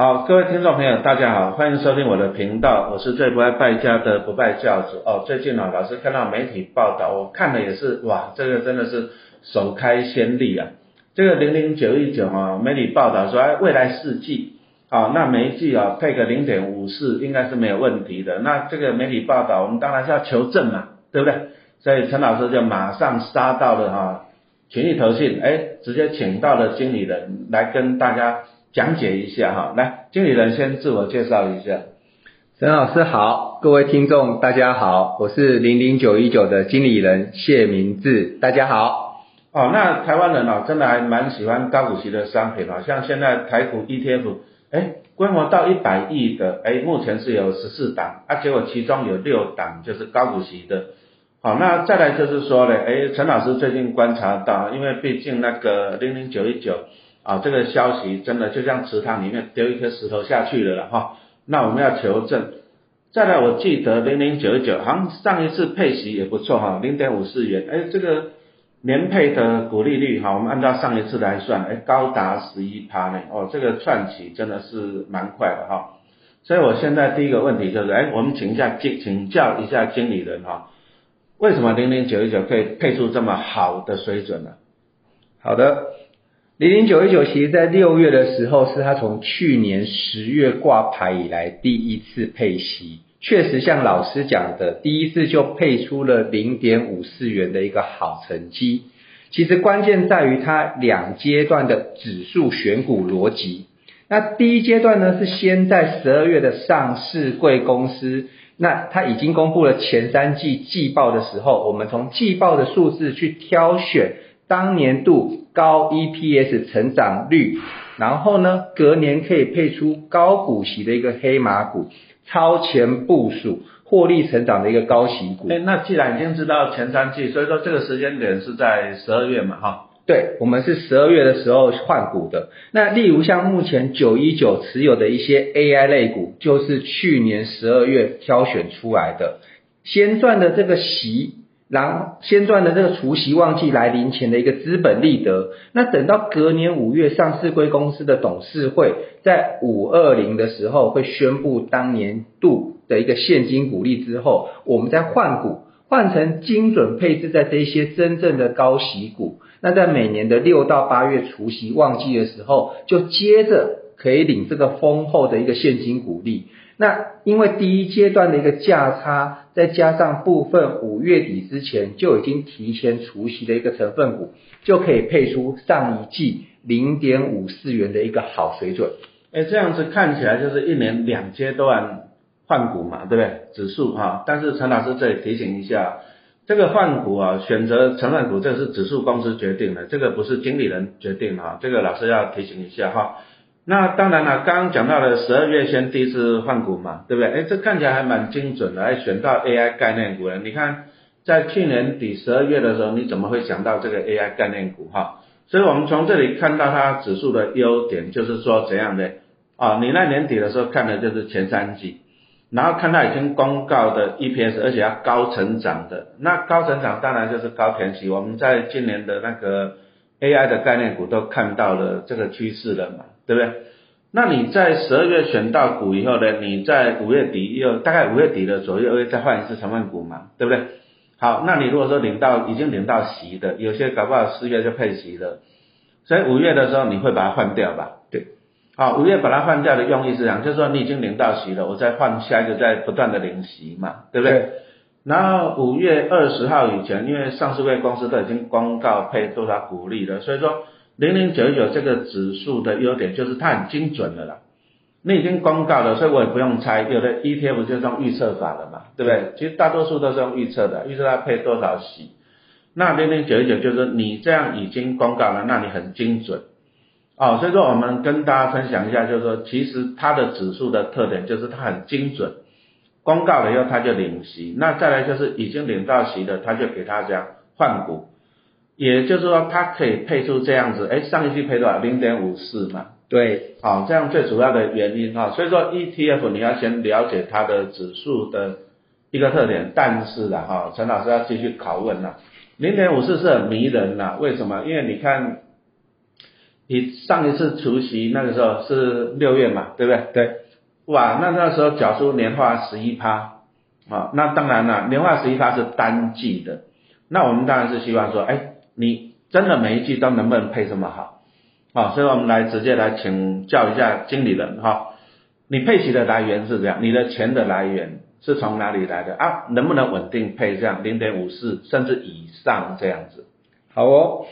好，各位听众朋友，大家好，欢迎收听我的频道，我是最不爱败家的不败教主哦。最近呢，老师看到媒体报道，我看了也是哇，这个真的是首开先例啊。这个零零九一九啊，媒体报道说，哎，未来四季啊，那每一季啊配个零点五四，应该是没有问题的。那这个媒体报道，我们当然是要求证嘛，对不对？所以陈老师就马上杀到了哈，群益投信，哎，直接请到了经理人来跟大家。讲解一下哈，来，经理人先自我介绍一下。沈老师好，各位听众大家好，我是零零九一九的经理人谢明志，大家好。哦，那台湾人哦，真的还蛮喜欢高股息的商品哦，像现在台股 ETF，哎，规模到一百亿的，哎，目前是有十四档，啊，结果其中有六档就是高股息的。好，那再来就是说呢，哎，陈老师最近观察到，因为毕竟那个零零九一九。啊，这个消息真的就像池塘里面丢一颗石头下去了了哈。那我们要求证。再来，我记得零零九九，好像上一次配息也不错哈，零点五四元。哎，这个年配的股利率哈，我们按照上一次来算，哎，高达十一趴呢。哦，这个串起真的是蛮快的哈。所以我现在第一个问题就是，哎，我们请一下经请教一下经理人哈，为什么零零九九可以配出这么好的水准呢？好的。零零九一九，其实在六月的时候，是他从去年十月挂牌以来第一次配息，确实像老师讲的，第一次就配出了零点五四元的一个好成绩。其实关键在于它两阶段的指数选股逻辑。那第一阶段呢，是先在十二月的上市贵公司，那它已经公布了前三季季报的时候，我们从季报的数字去挑选。当年度高 EPS 成长率，然后呢，隔年可以配出高股息的一个黑马股，超前部署获利成长的一个高息股。哎，那既然已经知道前三季，所以说这个时间点是在十二月嘛，哈。对，我们是十二月的时候换股的。那例如像目前九一九持有的一些 AI 类股，就是去年十二月挑选出来的，先赚的这个息。然后先赚的这个除息旺季来临前的一个资本利得，那等到隔年五月上市归公司的董事会在五二零的时候会宣布当年度的一个现金股利之后，我们再换股换成精准配置在这些真正的高息股，那在每年的六到八月除息旺季的时候，就接着可以领这个丰厚的一个现金股利。那因为第一阶段的一个价差，再加上部分五月底之前就已经提前除息的一个成分股，就可以配出上一季零点五四元的一个好水准。哎，这样子看起来就是一年两阶段换股嘛，对不对？指数哈，但是陈老师这里提醒一下，这个换股啊，选择成分股这是指数公司决定的，这个不是经理人决定的哈，这个老师要提醒一下哈。那当然了，刚刚讲到了十二月先第一次换股嘛，对不对？哎，这看起来还蛮精准的，还选到 AI 概念股了。你看，在去年底十二月的时候，你怎么会想到这个 AI 概念股哈？所以我们从这里看到它指数的优点，就是说怎样的啊？你那年底的时候看的就是前三季，然后看到已经公告的 EPS，而且要高成长的，那高成长当然就是高填息。我们在今年的那个 AI 的概念股都看到了这个趋势了嘛。对不对？那你在十二月选到股以后呢？你在五月底又大概五月底的左右又再换一次成分股嘛？对不对？好，那你如果说领到已经领到息的，有些搞不好四月就配息了，所以五月的时候你会把它换掉吧？对，好，五月把它换掉的用意是这样，就是说你已经领到息了，我再换下一个，再不断的领息嘛，对不对？然后五月二十号以前，因为上市公司都已经公告配多少股利了，所以说。零零九九这个指数的优点就是它很精准的啦，你已经公告了，所以我也不用猜，有的 ETF 就是用预测法的嘛，对不对？其实大多数都是用预测的，预测它配多少息。那零零九九就是你这样已经公告了，那你很精准哦。所以说我们跟大家分享一下，就是说其实它的指数的特点就是它很精准，公告了以后他就领息，那再来就是已经领到息的，他就给它样换股。也就是说，它可以配出这样子，哎，上一季配多少？零点五四嘛。对，好，这样最主要的原因哈，所以说 ETF 你要先了解它的指数的一个特点，但是的哈，陈老师要继续拷问了，零点五四是很迷人呐，为什么？因为你看你上一次除夕那个时候是六月嘛，对不对？对，哇，那那时候缴出年化十一趴啊，那当然了，年化十一趴是单季的，那我们当然是希望说，哎，你真的每一季都能不能配这么好？啊，所以我们来直接来请教一下经理人哈，你配息的来源是这样，你的钱的来源是从哪里来的啊？能不能稳定配这样零点五四甚至以上这样子？好哦。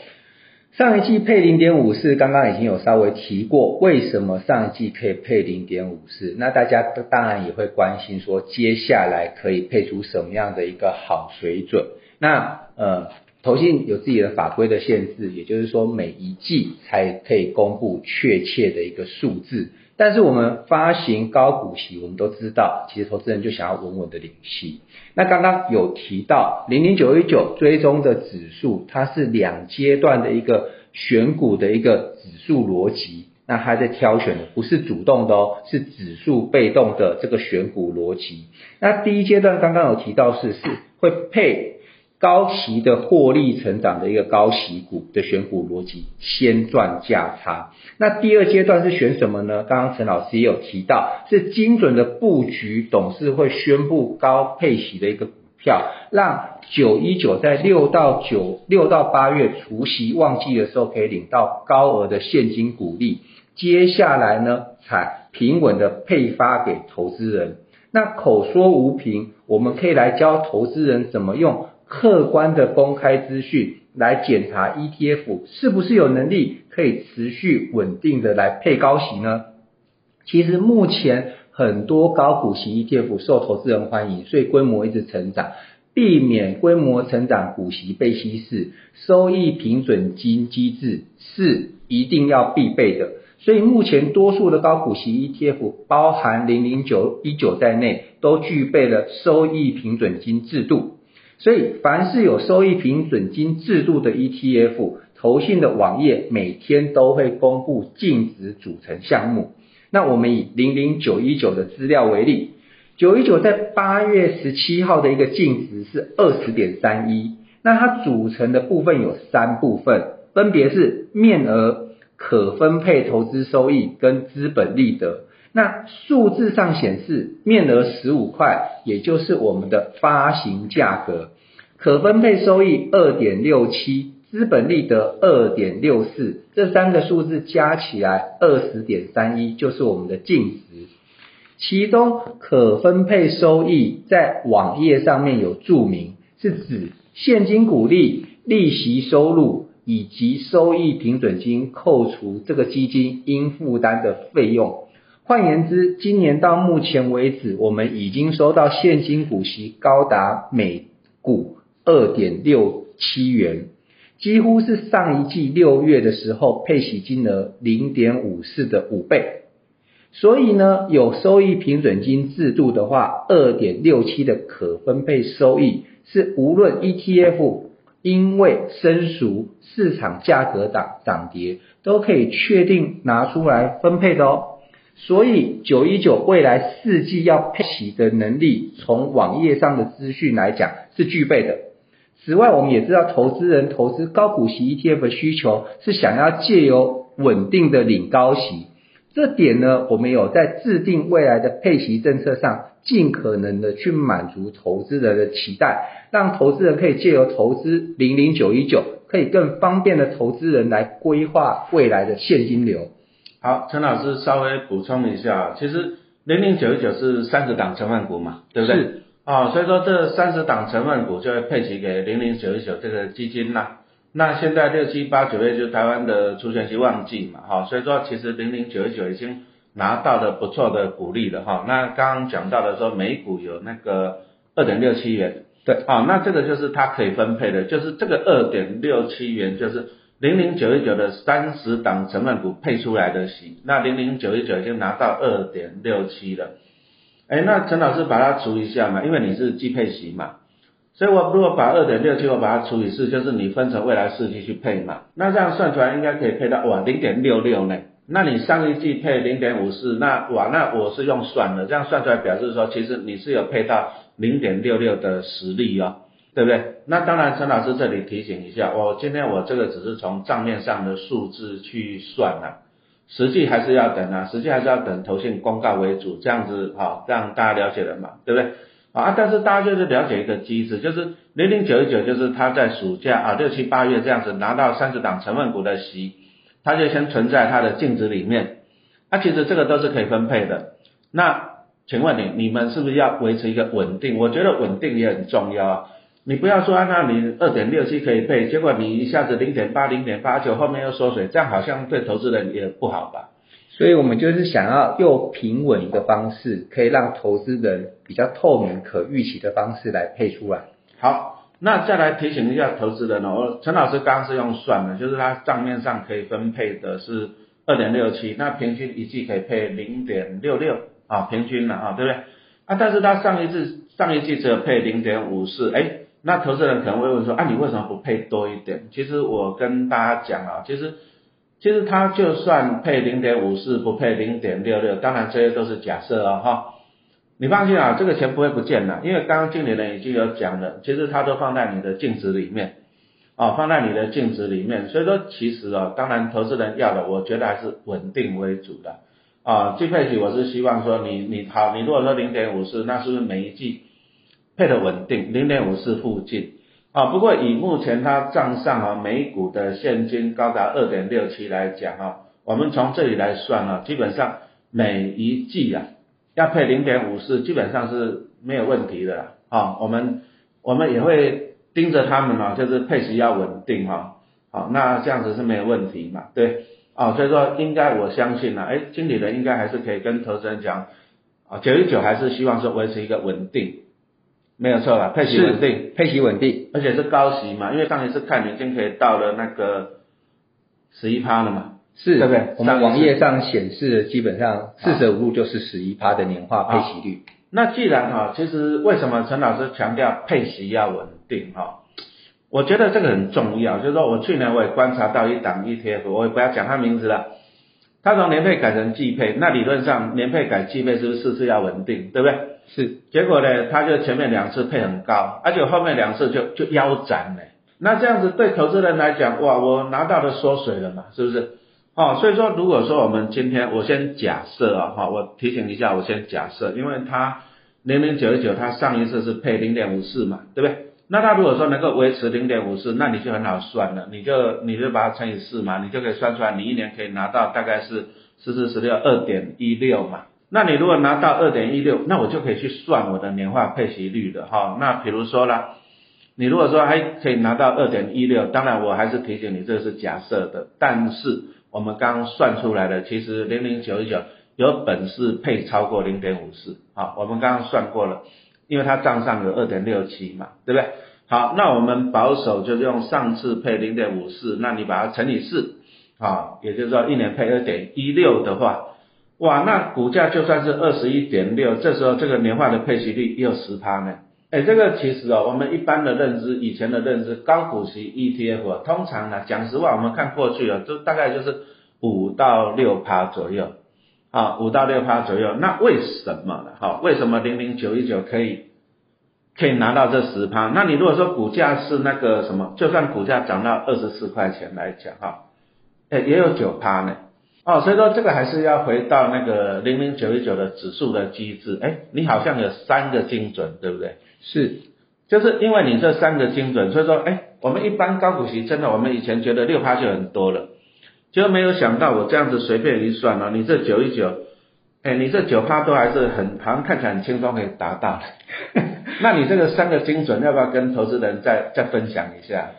上一季配零点五四，刚刚已经有稍微提过，为什么上一季可以配零点五四？那大家当然也会关心说，接下来可以配出什么样的一个好水准？那呃，投信有自己的法规的限制，也就是说每一季才可以公布确切的一个数字。但是我们发行高股息，我们都知道，其实投资人就想要稳稳的领息。那刚刚有提到零零九一九追踪的指数，它是两阶段的一个选股的一个指数逻辑。那它在挑选的不是主动的哦，是指数被动的这个选股逻辑。那第一阶段刚刚有提到是是会配。高息的获利成长的一个高息股的选股逻辑，先赚价差。那第二阶段是选什么呢？刚刚陈老师也有提到，是精准的布局，董事会宣布高配息的一个股票，让九一九在六到九六到八月除息旺季的时候，可以领到高额的现金股利。接下来呢，才平稳的配发给投资人。那口说无凭，我们可以来教投资人怎么用。客观的公开资讯来检查 ETF 是不是有能力可以持续稳定的来配高息呢？其实目前很多高股息 ETF 受投资人欢迎，所以规模一直成长。避免规模成长股息被稀释，收益平准金机制是一定要必备的。所以目前多数的高股息 ETF，包含零零九一九在内，都具备了收益平准金制度。所以，凡是有收益平准金制度的 ETF，投信的网页每天都会公布净值组成项目。那我们以零零九一九的资料为例，九一九在八月十七号的一个净值是二十点三一，那它组成的部分有三部分，分别是面额、可分配投资收益跟资本利得。那数字上显示，面额十五块，也就是我们的发行价格，可分配收益二点六七，资本利得二点六四，这三个数字加起来二十点三一，就是我们的净值。其中可分配收益在网页上面有注明，是指现金股利、利息收入以及收益平准金扣除这个基金应负担的费用。换言之，今年到目前为止，我们已经收到现金股息高达每股二点六七元，几乎是上一季六月的时候配息金额零点五四的五倍。所以呢，有收益平准金制度的话，二点六七的可分配收益是无论 ETF 因为生熟、市场价格涨涨跌，都可以确定拿出来分配的哦。所以九一九未来四季要配息的能力，从网页上的资讯来讲是具备的。此外，我们也知道投资人投资高股息 ETF 的需求是想要借由稳定的领高息，这点呢，我们有在制定未来的配息政策上，尽可能的去满足投资人的期待，让投资人可以借由投资零零九一九，可以更方便的投资人来规划未来的现金流。好，陈老师稍微补充一下，其实零零九一九是三十档成分股嘛，对不对？是。啊，所以说这三十档成分股就会配齐给零零九一九这个基金啦。那现在六七八九月就台湾的除权期旺季嘛，哈，所以说其实零零九一九已经拿到了不错的股利了哈。那刚刚讲到的说每股有那个二点六七元，对，啊，那这个就是它可以分配的，就是这个二点六七元就是。零零九一九的三十档成分股配出来的息，那零零九一九已经拿到二点六七了。哎，那陈老师把它除一下嘛，因为你是季配息嘛，所以我如果把二点六七我把它除以四，就是你分成未来四季去配嘛，那这样算出来应该可以配到哇零点六六呢。那你上一季配零点五四，那哇那我是用算的，这样算出来表示说其实你是有配到零点六六的实力哦。对不对？那当然陈老师这里提醒一下，我今天我这个只是从账面上的数字去算了，实际还是要等啊，实际还是要等投信公告为主，这样子好让大家了解了嘛，对不对？啊，但是大家就是了解一个机制，就是零零九一九，就是他在暑假啊六七八月这样子拿到三十档成分股的息，他就先存在他的净值里面。那其实这个都是可以分配的。那请问你，你们是不是要维持一个稳定？我觉得稳定也很重要啊。你不要说按照你二点六七可以配，结果你一下子零点八、零点八九，后面又缩水，这样好像对投资人也不好吧？所以我们就是想要用平稳的方式，可以让投资人比较透明、可预期的方式来配出来。好，那再来提醒一下投资人哦，陈老师刚刚是用算的，就是他账面上可以分配的是二点六七，那平均一季可以配零点六六啊，平均了啊，对不对？啊，但是他上一次上一季只有配零点五四，哎，那投资人可能会问说，啊，你为什么不配多一点？其实我跟大家讲啊，其实。其实他就算配零点五四，不配零点六六，当然这些都是假设哦哈。你放心啊，这个钱不会不见的，因为刚刚经理人已经有讲了，其实它都放在你的净值里面，啊，放在你的净值里面。所以说其实啊，当然投资人要的，我觉得还是稳定为主的啊。季配息我是希望说你你好，你如果说零点五四，那是不是每一季配的稳定，零点五四附近？啊，不过以目前它账上啊每股的现金高达二点六七来讲啊，我们从这里来算啊，基本上每一季啊要配零点五四，基本上是没有问题的啦。啊，我们我们也会盯着他们啊，就是配息要稳定哈。好，那这样子是没有问题嘛？对，啊，所以说应该我相信呢，哎，经理人应该还是可以跟投资人讲啊，九一九还是希望说维持一个稳定。没有错了，配息稳定，配息稳定，而且是高息嘛，因为上一次看已经可以到了那个十一趴了嘛，是，对不对？我们网页上显示基本上四舍五入就是十一趴的年化配息率。那既然哈，其实为什么陈老师强调配息要稳定哈？我觉得这个很重要，就是说我去年我也观察到一档 ETF，我也不要讲它名字了，它从年配改成季配，那理论上年配改季配是不是四次要稳定，对不对？是，结果呢，他就前面两次配很高，而且后面两次就就腰斩了。那这样子对投资人来讲，哇，我拿到的缩水了嘛，是不是？哦，所以说如果说我们今天我先假设啊，哈，我提醒一下，我先假设，因为它零零九九，它上一次是配零点五四嘛，对不对？那它如果说能够维持零点五四，那你就很好算了，你就你就把它乘以四嘛，你就可以算出来，你一年可以拿到大概是四四十六二点一六嘛。那你如果拿到二点一六，那我就可以去算我的年化配息率的哈。那比如说啦，你如果说还可以拿到二点一六，当然我还是提醒你，这是假设的。但是我们刚刚算出来的，其实零零九一九有本事配超过零点五四啊。我们刚刚算过了，因为它账上有二点六七嘛，对不对？好，那我们保守就是用上次配零点五四，那你把它乘以四啊，也就是说一年配二点一六的话。哇，那股价就算是二十一点六，这时候这个年化的配息率也有十趴呢。哎，这个其实哦，我们一般的认知，以前的认知，高股息 ETF 通常呢，讲实话，我们看过去啊，就大概就是五到六趴左右，啊，五到六趴左右。那为什么呢？哈，为什么零零九一九可以可以拿到这十趴？那你如果说股价是那个什么，就算股价涨到二十四块钱来讲，哈，哎，也有九趴呢。哦，所以说这个还是要回到那个零零九一九的指数的机制。哎，你好像有三个精准，对不对？是，就是因为你这三个精准，所以说，哎，我们一般高股息真的，我们以前觉得六趴就很多了，就没有想到我这样子随便一算哦，你这九一九，哎，你这九趴都还是很，好像看起来很轻松可以达到。那你这个三个精准，要不要跟投资人再再分享一下？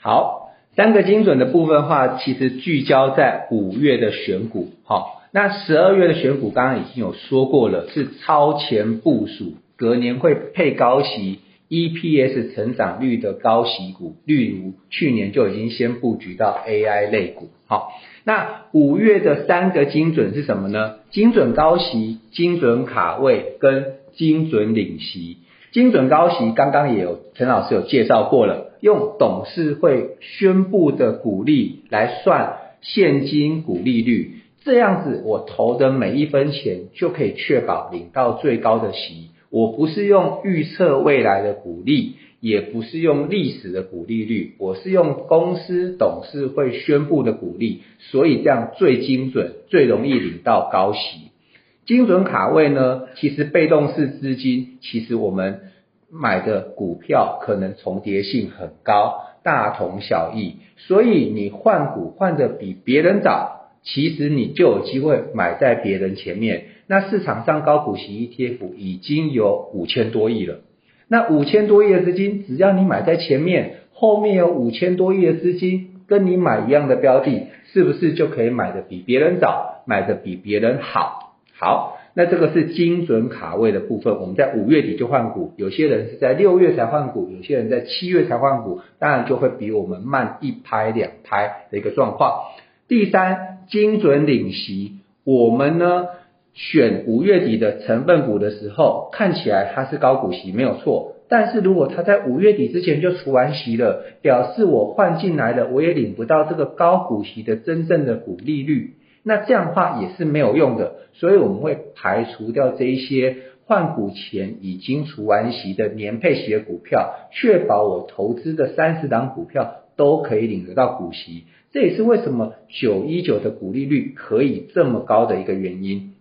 好。三个精准的部分话，其实聚焦在五月的选股，好，那十二月的选股刚刚已经有说过了，是超前部署，隔年会配高息，EPS 成长率的高息股，例如去年就已经先布局到 AI 类股，好，那五月的三个精准是什么呢？精准高息、精准卡位跟精准领息。精准高息刚刚也有陈老师有介绍过了，用董事会宣布的股利来算现金股利率，这样子我投的每一分钱就可以确保领到最高的息。我不是用预测未来的股利，也不是用历史的股利率，我是用公司董事会宣布的股利，所以这样最精准，最容易领到高息。精准卡位呢，其实被动式资金，其实我们买的股票可能重叠性很高，大同小异，所以你换股换的比别人早，其实你就有机会买在别人前面。那市场上高股息 ETF 已经有五千多亿了，那五千多亿的资金，只要你买在前面，后面有五千多亿的资金跟你买一样的标的，是不是就可以买的比别人早，买的比别人好？好，那这个是精准卡位的部分。我们在五月底就换股，有些人是在六月才换股，有些人在七月才换股，当然就会比我们慢一拍两拍的一个状况。第三，精准领息，我们呢选五月底的成分股的时候，看起来它是高股息没有错，但是如果它在五月底之前就除完息了，表示我换进来的我也领不到这个高股息的真正的股利率。那这样的话也是没有用的，所以我们会排除掉这一些换股前已经除完息的年配息的股票，确保我投资的三十档股票都可以领得到股息。这也是为什么九一九的股利率可以这么高的一个原因。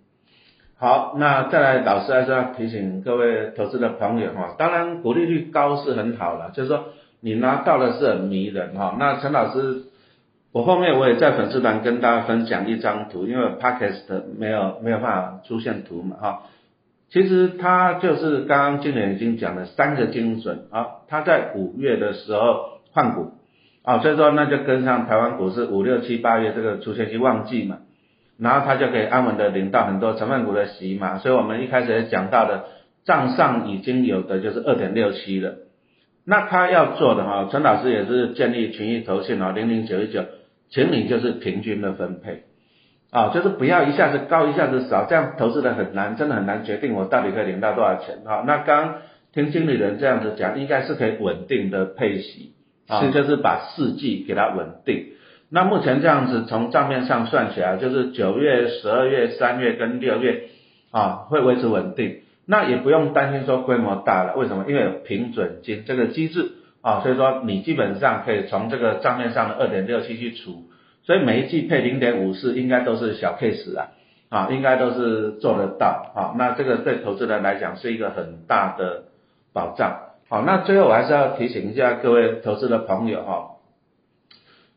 好，那再来，老师还是要提醒各位投资的朋友哈，当然股利率高是很好了，就是说你拿到的是很迷人哈。那陈老师。我后面我也在粉丝团跟大家分享一张图，因为 podcast 没有没有办法出现图嘛哈。其实它就是刚刚经理已经讲了三个精准啊，他在五月的时候换股啊，所以说那就跟上台湾股市五六七八月这个出现期旺季嘛，然后他就可以安稳的领到很多成分股的息嘛，所以我们一开始也讲到的账上已经有的就是二点六七了，那他要做的哈，陈老师也是建立群益投信啊零零九一九。请你就是平均的分配，啊，就是不要一下子高一下子少，这样投资的很难，真的很难决定我到底可以领到多少钱啊。那刚听经理人这样子讲，应该是可以稳定的配息，啊，就是把四季给它稳定。那目前这样子从账面上算起来，就是九月、十二月、三月跟六月啊会维持稳定，那也不用担心说规模大了，为什么？因为有平准金这个机制。啊，所以说你基本上可以从这个账面上的二点六七去除，所以每一季配零点五四应该都是小 case 啊，啊，应该都是做得到啊，那这个对投资人来讲是一个很大的保障。好，那最后我还是要提醒一下各位投资的朋友哈，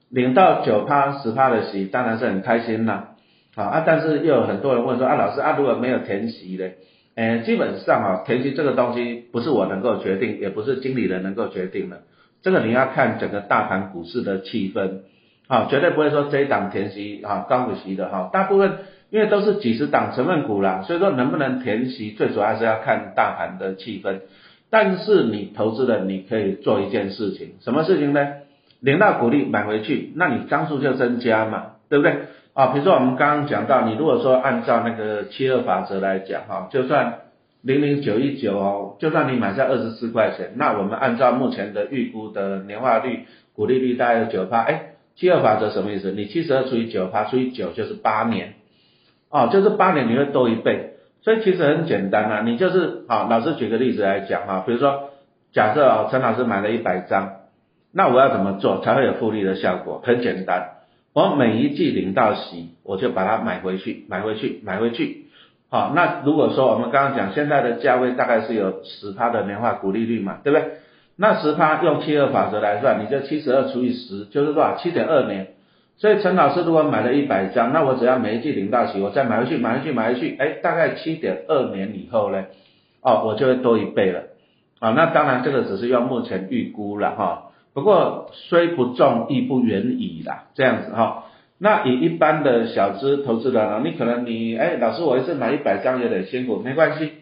领到九趴十趴的息当然是很开心啦，啊啊，但是又有很多人问说啊，老师啊，如果没有填息嘞？呃，基本上啊，填息这个东西不是我能够决定，也不是经理人能够决定的。这个你要看整个大盘股市的气氛，啊，绝对不会说这一档填息啊高股息的哈，大部分因为都是几十档成分股啦，所以说能不能填息，最主要是要看大盘的气氛。但是你投资的你可以做一件事情，什么事情呢？领到股利买回去，那你张数就增加嘛，对不对？啊，比如说我们刚刚讲到，你如果说按照那个七二法则来讲，哈，就算零零九一九哦，就算你买在二十四块钱，那我们按照目前的预估的年化率、股利率大概有九趴，哎，七二法则什么意思？你七十二除以九趴除以九就是八年，哦，就是八年你会多一倍，所以其实很简单啊，你就是好，老师举个例子来讲哈，比如说假设哦，陈老师买了一百张，那我要怎么做才会有复利的效果？很简单。我每一季领到息，我就把它买回去，买回去，买回去。好，那如果说我们刚刚讲现在的价位大概是有十趴的年化股利率嘛，对不对？那十趴用七二法则来算，你就七十二除以十就是多少？七点二年。所以陈老师如果买了一百张，那我只要每一季领到息，我再买回去，买回去，买回去，哎，大概七点二年以后呢，哦，我就会多一倍了。啊，那当然这个只是用目前预估了哈。不过虽不中亦不远矣啦，这样子哈。那以一般的小资投资人呢，你可能你哎，老师我一次买一百张有点辛苦，没关系，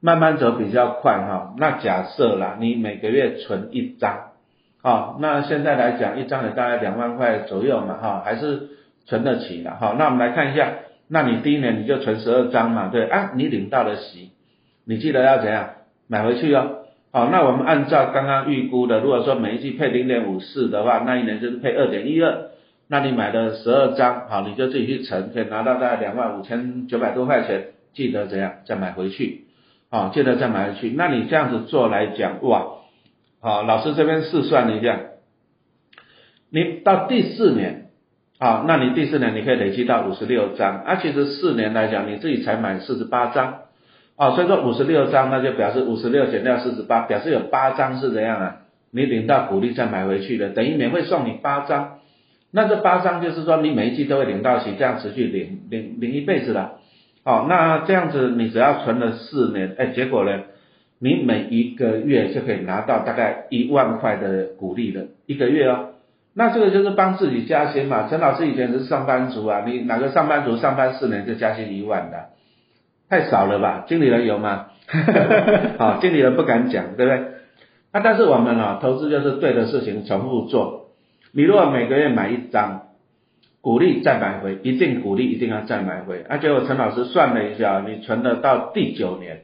慢慢走比较快哈。那假设啦，你每个月存一张，啊，那现在来讲一张也大概两万块左右嘛哈，还是存得起的哈。那我们来看一下，那你第一年你就存十二张嘛，对啊，你领到了息，你记得要怎样买回去哦。好，那我们按照刚刚预估的，如果说每一季配零点五四的话，那一年就是配二点一二。那你买了十二张，好，你就自己去乘，可以拿到大概两万五千九百多块钱。记得怎样再买回去，好，记得再买回去。那你这样子做来讲，哇，好，老师这边试算了一下，你到第四年，啊，那你第四年你可以累积到五十六张，啊，其实四年来讲，你自己才买四十八张，啊，所以说五十六张，那就表示五十六减掉四十八，表示有八张是怎样啊？你领到股利再买回去的，等于免费送你八张，那这八张就是说你每一季都会领到息，这样持续领领领一辈子了，哦，那这样子你只要存了四年，哎，结果呢？你每一个月就可以拿到大概一万块的股利的，一个月哦。那这个就是帮自己加薪嘛。陈老师以前是上班族啊，你哪个上班族上班四年就加薪一万的？太少了吧？经理人有吗？好，经理人不敢讲，对不对？那但是我们啊，投资就是对的事情重复做。你如果每个月买一张，股利再买回，一定股利一定要再买回。而且我陈老师算了一下，你存的到第九年。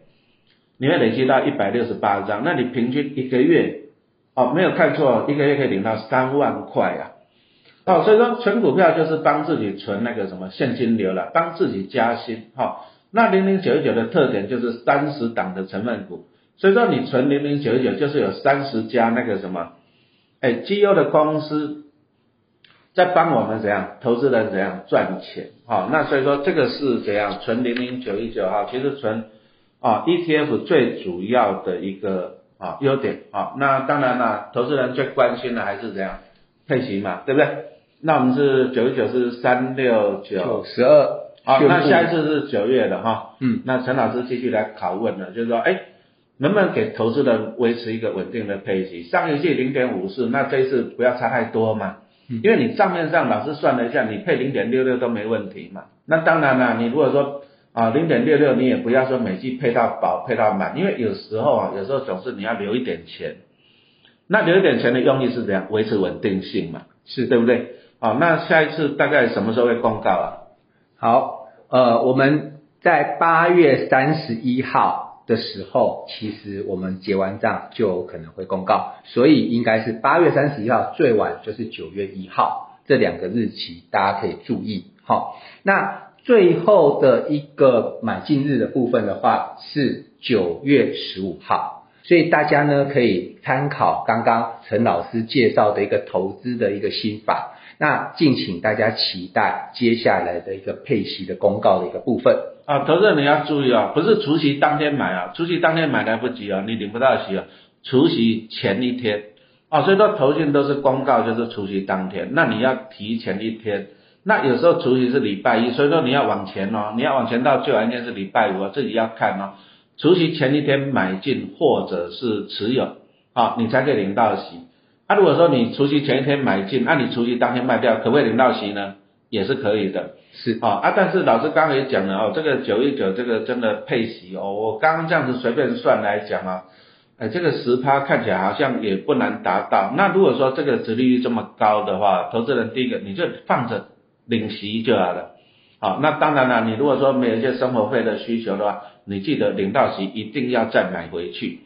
你会累积到一百六十八张，那你平均一个月，哦，没有看错，一个月可以领到三万块啊，哦，所以说存股票就是帮自己存那个什么现金流了，帮自己加薪，哈，那零零九一九的特点就是三十档的成分股，所以说你存零零九一九就是有三十家那个什么，哎，绩优的公司在帮我们怎样，投资人怎样赚钱，好，那所以说这个是怎样存零零九一九哈，其实存。啊，ETF 最主要的一个啊优点啊，那当然了，投资人最关心的还是怎样配息嘛，对不对？那我们是九十九是三六九十二，好，那下一次是九月的哈，嗯，那陈老师继续来拷问了，就是说，哎，能不能给投资人维持一个稳定的配息？上一季零点五四，那这一次不要差太多嘛，因为你账面上老师算了一下，你配零点六六都没问题嘛，那当然了，你如果说啊，零点六六你也不要说每季配到饱配到满，因为有时候啊，有时候总是你要留一点钱。那留一点钱的用意是怎样？维持稳定性嘛，是对不对？好，那下一次大概什么时候会公告啊？好，呃，我们在八月三十一号的时候，其实我们结完账就可能会公告，所以应该是八月三十一号，最晚就是九月一号这两个日期，大家可以注意。好，那。最后的一个买进日的部分的话是九月十五号，所以大家呢可以参考刚刚陈老师介绍的一个投资的一个心法，那敬请大家期待接下来的一个配息的公告的一个部分啊，投资人你要注意啊，不是除夕当天买啊，除夕当天买来不及啊，你领不到息啊，除夕前一天啊，所以说投信都是公告就是除夕当天，那你要提前一天。那有时候除夕是礼拜一，所以说你要往前哦，你要往前到最晚一天是礼拜五啊，自己要看哦。除夕前一天买进或者是持有，啊，你才可以领到息。啊，如果说你除夕前一天买进，那你除夕当天卖掉，可不可以领到息呢？也是可以的。是啊，啊，但是老师刚刚也讲了哦，这个九一九这个真的配息哦，我刚刚这样子随便算来讲啊，哎，这个十趴看起来好像也不难达到。那如果说这个殖利率这么高的话，投资人第一个你就放着。领息就好了，好，那当然了，你如果说没有一些生活费的需求的话，你记得领到息一定要再买回去，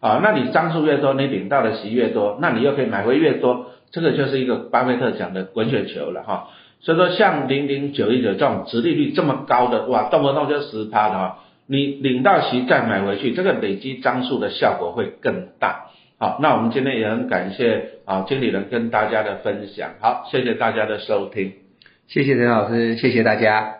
啊，那你张数越多，你领到的息越多，那你又可以买回越多，这个就是一个巴菲特讲的滚雪球了哈。所以说像零零九一九这种殖利率这么高的，哇，动不动就十趴的话，你领到息再买回去，这个累积张数的效果会更大。好，那我们今天也很感谢啊经理人跟大家的分享，好，谢谢大家的收听。谢谢陈老师，谢谢大家。